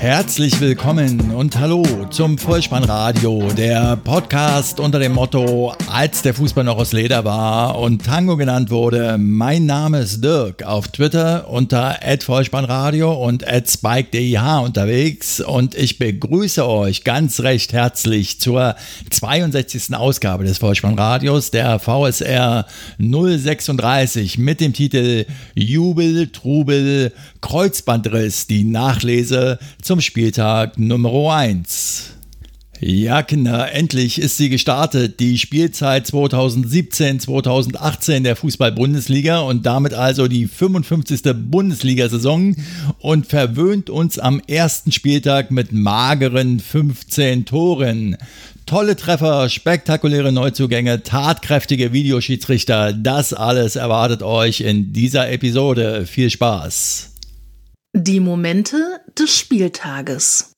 Herzlich willkommen und hallo zum Vollspannradio, der Podcast unter dem Motto, als der Fußball noch aus Leder war und Tango genannt wurde. Mein Name ist Dirk, auf Twitter unter @vollspannradio und @spike_dih unterwegs und ich begrüße euch ganz recht herzlich zur 62. Ausgabe des Vollspannradios, der VSR 036 mit dem Titel Jubel, Trubel, Kreuzbandriss, die Nachlese zum Spieltag Nummer 1. Ja, Kinder, endlich ist sie gestartet, die Spielzeit 2017-2018 der Fußball-Bundesliga und damit also die 55. Bundesliga-Saison und verwöhnt uns am ersten Spieltag mit mageren 15 Toren. Tolle Treffer, spektakuläre Neuzugänge, tatkräftige Videoschiedsrichter, das alles erwartet euch in dieser Episode. Viel Spaß! Die Momente des Spieltages.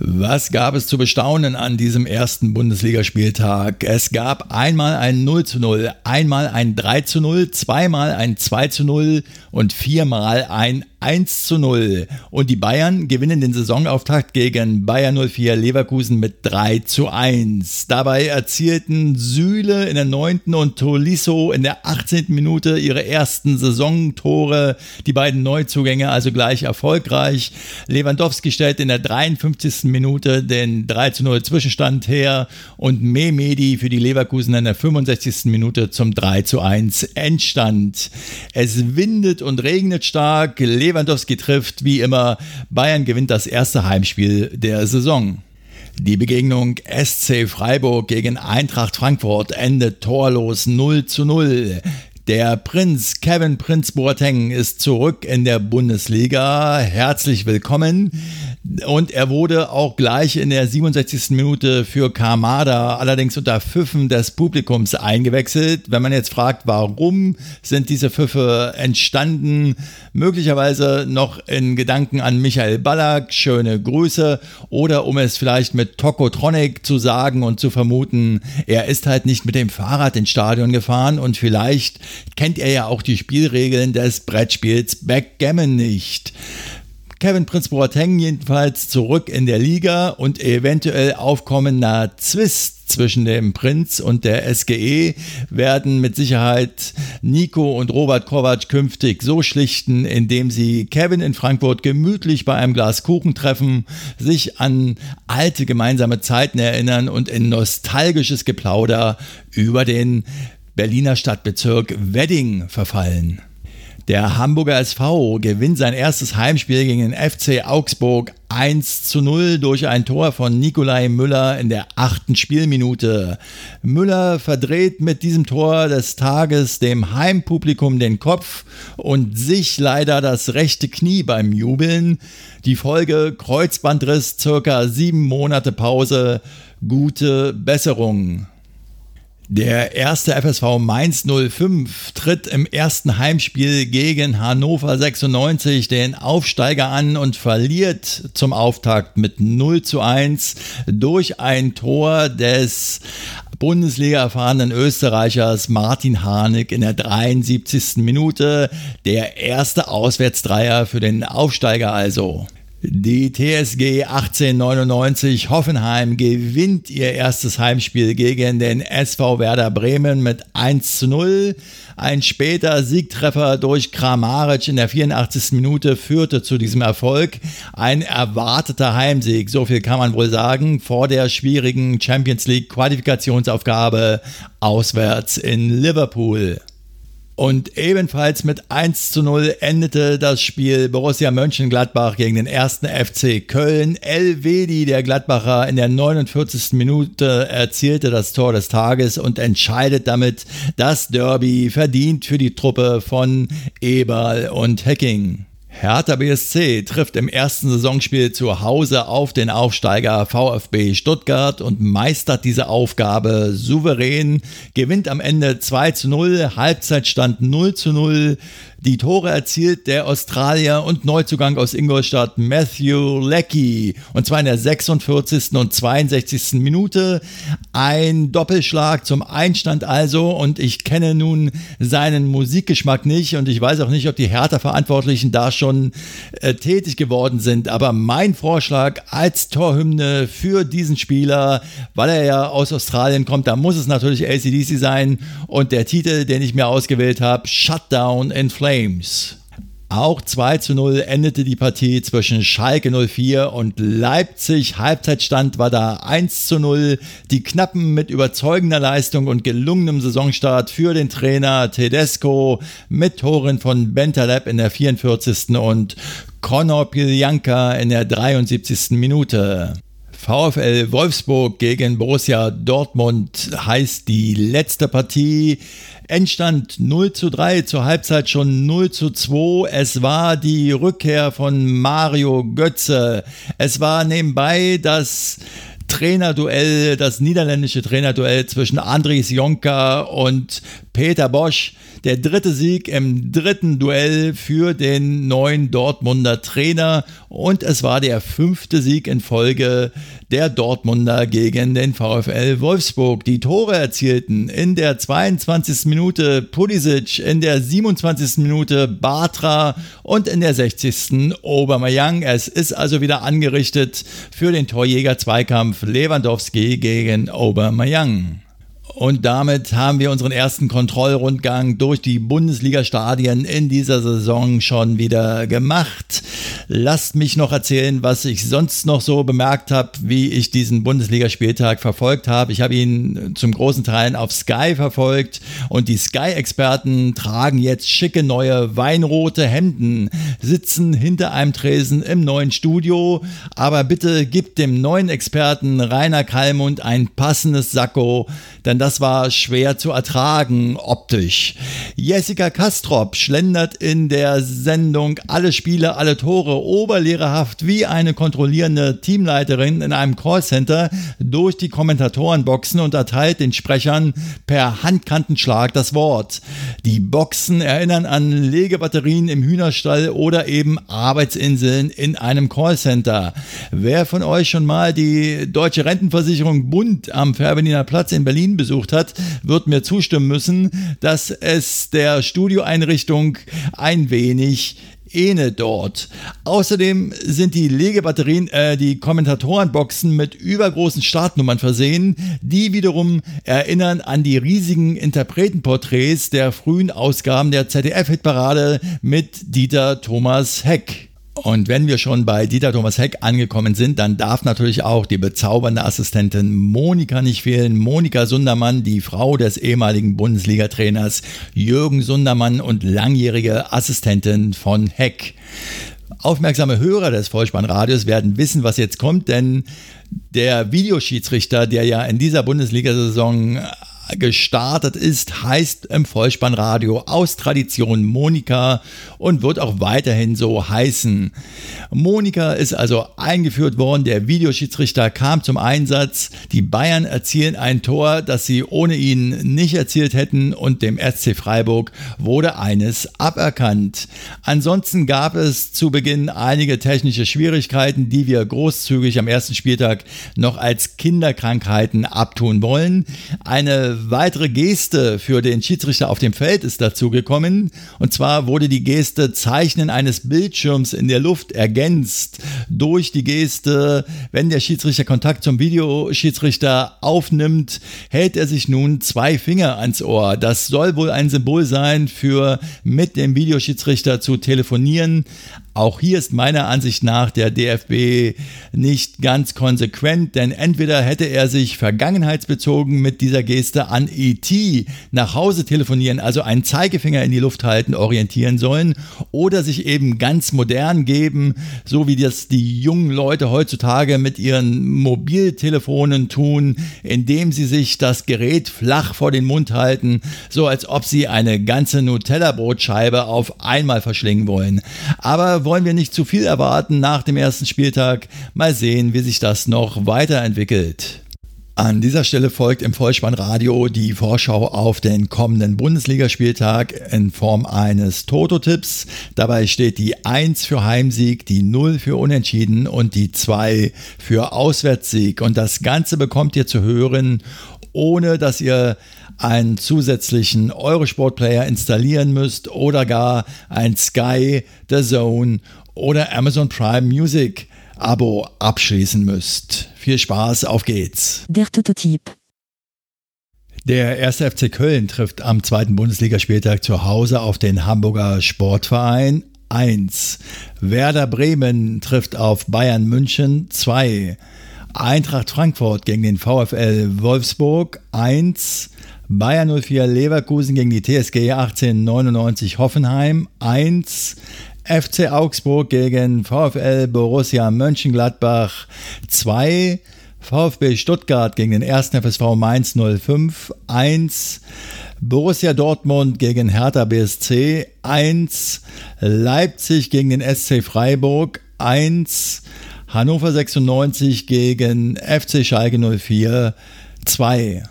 Was gab es zu bestaunen an diesem ersten Bundesligaspieltag? Es gab einmal ein 0 zu 0, einmal ein 3 zu 0, zweimal ein 2 zu 0 und viermal ein 1 zu 0. Und die Bayern gewinnen den Saisonauftakt gegen Bayern 04 Leverkusen mit 3 zu 1. Dabei erzielten Süle in der 9. und Tolisso in der 18. Minute ihre ersten Saisontore. Die beiden Neuzugänge also gleich erfolgreich. Lewandowski stellt in der 53. Minute den 3 zu 0 Zwischenstand her und Mehmedi für die Leverkusen in der 65. Minute zum 3 zu 1 Endstand. Es windet und regnet stark. Lewandowski trifft, wie immer. Bayern gewinnt das erste Heimspiel der Saison. Die Begegnung SC Freiburg gegen Eintracht Frankfurt endet torlos 0 zu 0. Der Prinz Kevin Prinz Boateng ist zurück in der Bundesliga. Herzlich willkommen. Und er wurde auch gleich in der 67. Minute für Kamada, allerdings unter Pfiffen des Publikums eingewechselt. Wenn man jetzt fragt, warum sind diese Pfiffe entstanden, möglicherweise noch in Gedanken an Michael Ballack, schöne Grüße, oder um es vielleicht mit Tokotronic zu sagen und zu vermuten, er ist halt nicht mit dem Fahrrad ins Stadion gefahren und vielleicht kennt er ja auch die Spielregeln des Brettspiels Backgammon nicht. Kevin Prinz Boateng jedenfalls zurück in der Liga und eventuell aufkommender Zwist zwischen dem Prinz und der SGE werden mit Sicherheit Nico und Robert Kovac künftig so schlichten, indem sie Kevin in Frankfurt gemütlich bei einem Glas Kuchen treffen, sich an alte gemeinsame Zeiten erinnern und in nostalgisches Geplauder über den Berliner Stadtbezirk Wedding verfallen. Der Hamburger SV gewinnt sein erstes Heimspiel gegen den FC Augsburg 1 zu 0 durch ein Tor von Nikolai Müller in der achten Spielminute. Müller verdreht mit diesem Tor des Tages dem Heimpublikum den Kopf und sich leider das rechte Knie beim Jubeln. Die Folge Kreuzbandriss, circa sieben Monate Pause. Gute Besserung. Der erste FSV Mainz 05 tritt im ersten Heimspiel gegen Hannover 96 den Aufsteiger an und verliert zum Auftakt mit 0 zu 1 durch ein Tor des Bundesliga erfahrenen Österreichers Martin Harnik in der 73. Minute. Der erste Auswärtsdreier für den Aufsteiger also. Die TSG 1899 Hoffenheim gewinnt ihr erstes Heimspiel gegen den SV Werder Bremen mit 1 zu 0. Ein später Siegtreffer durch Kramaric in der 84. Minute führte zu diesem Erfolg. Ein erwarteter Heimsieg, so viel kann man wohl sagen, vor der schwierigen Champions League Qualifikationsaufgabe auswärts in Liverpool. Und ebenfalls mit 1 zu 0 endete das Spiel Borussia Mönchengladbach gegen den ersten FC Köln. Elvedi, der Gladbacher, in der 49. Minute erzielte das Tor des Tages und entscheidet damit das Derby verdient für die Truppe von Eberl und Hecking. Hertha BSC trifft im ersten Saisonspiel zu Hause auf den Aufsteiger VfB Stuttgart und meistert diese Aufgabe souverän, gewinnt am Ende 2 zu 0, Halbzeitstand 0 zu 0. Die Tore erzielt der Australier und Neuzugang aus Ingolstadt Matthew Leckie und zwar in der 46. und 62. Minute. Ein Doppelschlag zum Einstand also und ich kenne nun seinen Musikgeschmack nicht und ich weiß auch nicht, ob die Hertha-Verantwortlichen da schon äh, tätig geworden sind, aber mein Vorschlag als Torhymne für diesen Spieler, weil er ja aus Australien kommt, da muss es natürlich ACDC sein und der Titel, den ich mir ausgewählt habe, Shutdown in Flames. Flames. Auch 2 zu 0 endete die Partie zwischen Schalke 04 und Leipzig. Halbzeitstand war da 1 zu 0. Die Knappen mit überzeugender Leistung und gelungenem Saisonstart für den Trainer Tedesco mit Toren von Bentaleb in der 44. und Conor Piljanka in der 73. Minute. VfL Wolfsburg gegen Borussia Dortmund heißt die letzte Partie. Endstand 0 zu 3, zur Halbzeit schon 0 zu 2. Es war die Rückkehr von Mario Götze. Es war nebenbei das Trainerduell, das niederländische Trainerduell zwischen Andries Jonka und Peter Bosch. Der dritte Sieg im dritten Duell für den neuen Dortmunder Trainer und es war der fünfte Sieg in Folge der Dortmunder gegen den VfL Wolfsburg. Die Tore erzielten in der 22. Minute Pulisic, in der 27. Minute Bartra und in der 60. Obermeyang. Es ist also wieder angerichtet für den Torjäger-Zweikampf Lewandowski gegen Obermeyang. Und damit haben wir unseren ersten Kontrollrundgang durch die Bundesliga-Stadien in dieser Saison schon wieder gemacht. Lasst mich noch erzählen, was ich sonst noch so bemerkt habe, wie ich diesen Bundesligaspieltag verfolgt habe. Ich habe ihn zum großen Teil auf Sky verfolgt und die Sky-Experten tragen jetzt schicke neue weinrote Hemden, sitzen hinter einem Tresen im neuen Studio. Aber bitte gibt dem neuen Experten Rainer Kallmund ein passendes Sakko, denn das war schwer zu ertragen optisch. Jessica Kastrop schlendert in der Sendung Alle Spiele, alle Tore oberlehrerhaft wie eine kontrollierende Teamleiterin in einem Callcenter durch die Kommentatorenboxen und erteilt den Sprechern per Handkantenschlag das Wort. Die Boxen erinnern an Legebatterien im Hühnerstall oder eben Arbeitsinseln in einem Callcenter. Wer von euch schon mal die Deutsche Rentenversicherung Bund am Fährberliner Platz in Berlin besucht, besucht hat, wird mir zustimmen müssen, dass es der Studioeinrichtung ein wenig ähnelt dort. Außerdem sind die Legebatterien, äh, die Kommentatorenboxen mit übergroßen Startnummern versehen, die wiederum erinnern an die riesigen Interpretenporträts der frühen Ausgaben der ZDF-Hitparade mit Dieter Thomas Heck. Und wenn wir schon bei Dieter Thomas Heck angekommen sind, dann darf natürlich auch die bezaubernde Assistentin Monika nicht fehlen. Monika Sundermann, die Frau des ehemaligen Bundesliga-Trainers Jürgen Sundermann und langjährige Assistentin von Heck. Aufmerksame Hörer des Vollspannradios werden wissen, was jetzt kommt, denn der Videoschiedsrichter, der ja in dieser Bundesliga-Saison gestartet ist, heißt im Vollspannradio aus Tradition Monika und wird auch weiterhin so heißen. Monika ist also eingeführt worden, der Videoschiedsrichter kam zum Einsatz, die Bayern erzielen ein Tor, das sie ohne ihn nicht erzielt hätten und dem SC Freiburg wurde eines aberkannt. Ansonsten gab es zu Beginn einige technische Schwierigkeiten, die wir großzügig am ersten Spieltag noch als Kinderkrankheiten abtun wollen. Eine weitere Geste für den Schiedsrichter auf dem Feld ist dazu gekommen. Und zwar wurde die Geste Zeichnen eines Bildschirms in der Luft ergänzt durch die Geste, wenn der Schiedsrichter Kontakt zum Videoschiedsrichter aufnimmt, hält er sich nun zwei Finger ans Ohr. Das soll wohl ein Symbol sein für mit dem Videoschiedsrichter zu telefonieren. Auch hier ist meiner Ansicht nach der DFB nicht ganz konsequent, denn entweder hätte er sich vergangenheitsbezogen mit dieser Geste an ET nach Hause telefonieren, also einen Zeigefinger in die Luft halten, orientieren sollen, oder sich eben ganz modern geben, so wie das die jungen Leute heutzutage mit ihren Mobiltelefonen tun, indem sie sich das Gerät flach vor den Mund halten, so als ob sie eine ganze Nutella-Brotscheibe auf einmal verschlingen wollen. Aber wollen wir nicht zu viel erwarten nach dem ersten Spieltag. Mal sehen, wie sich das noch weiterentwickelt. An dieser Stelle folgt im Vollspannradio die Vorschau auf den kommenden Bundesligaspieltag in Form eines Toto-Tipps. Dabei steht die 1 für Heimsieg, die 0 für Unentschieden und die 2 für Auswärtssieg. Und das Ganze bekommt ihr zu hören, ohne dass ihr einen zusätzlichen Eurosport-Player installieren müsst oder gar ein Sky, The Zone oder Amazon Prime Music Abo abschließen müsst. Viel Spaß, auf geht's. Der Prototyp. Der 1. FC Köln trifft am zweiten Bundesligaspieltag zu Hause auf den Hamburger Sportverein 1. Werder Bremen trifft auf Bayern München 2. Eintracht Frankfurt gegen den VfL Wolfsburg 1. Bayern 04 Leverkusen gegen die TSG 1899 Hoffenheim 1. FC Augsburg gegen VfL Borussia Mönchengladbach 2. VfB Stuttgart gegen den 1. FSV Mainz 05 1. Borussia Dortmund gegen Hertha BSC 1. Leipzig gegen den SC Freiburg 1. Hannover 96 gegen FC Schalke 04 2.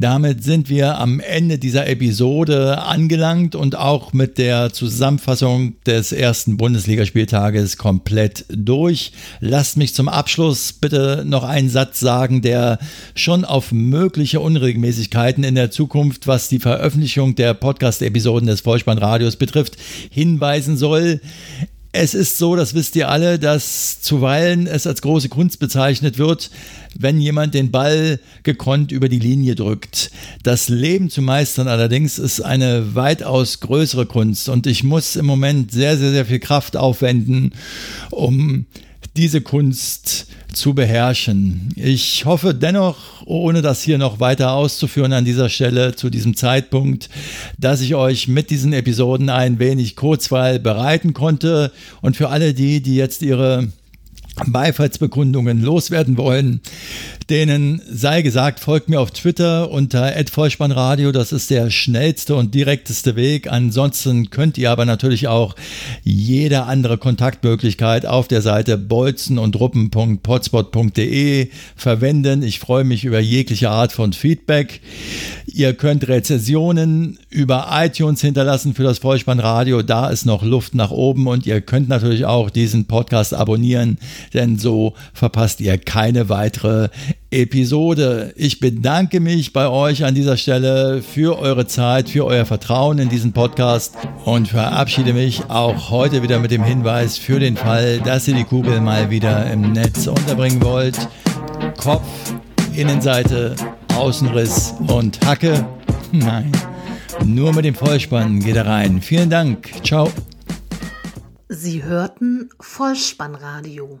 Damit sind wir am Ende dieser Episode angelangt und auch mit der Zusammenfassung des ersten Bundesligaspieltages komplett durch. Lasst mich zum Abschluss bitte noch einen Satz sagen, der schon auf mögliche Unregelmäßigkeiten in der Zukunft, was die Veröffentlichung der Podcast-Episoden des Vollspannradios betrifft, hinweisen soll. Es ist so, das wisst ihr alle, dass zuweilen es als große Kunst bezeichnet wird, wenn jemand den Ball gekonnt über die Linie drückt. Das Leben zu meistern allerdings ist eine weitaus größere Kunst und ich muss im Moment sehr, sehr, sehr viel Kraft aufwenden, um diese Kunst zu beherrschen. Ich hoffe dennoch, ohne das hier noch weiter auszuführen an dieser Stelle zu diesem Zeitpunkt, dass ich euch mit diesen Episoden ein wenig Kurzweil bereiten konnte und für alle die, die jetzt ihre Beifallsbekundungen loswerden wollen, denen sei gesagt, folgt mir auf Twitter unter @vollspannradio. Das ist der schnellste und direkteste Weg. Ansonsten könnt ihr aber natürlich auch jede andere Kontaktmöglichkeit auf der Seite bolzen und ruppen.potspot.de verwenden. Ich freue mich über jegliche Art von Feedback. Ihr könnt Rezessionen über iTunes hinterlassen für das Vollspannradio. Da ist noch Luft nach oben und ihr könnt natürlich auch diesen Podcast abonnieren, denn so verpasst ihr keine weitere Episode. Ich bedanke mich bei euch an dieser Stelle für eure Zeit, für euer Vertrauen in diesen Podcast und verabschiede mich auch heute wieder mit dem Hinweis für den Fall, dass ihr die Kugel mal wieder im Netz unterbringen wollt. Kopf, Innenseite, Außenriss und Hacke. Nein, nur mit dem Vollspann geht er rein. Vielen Dank. Ciao. Sie hörten Vollspannradio.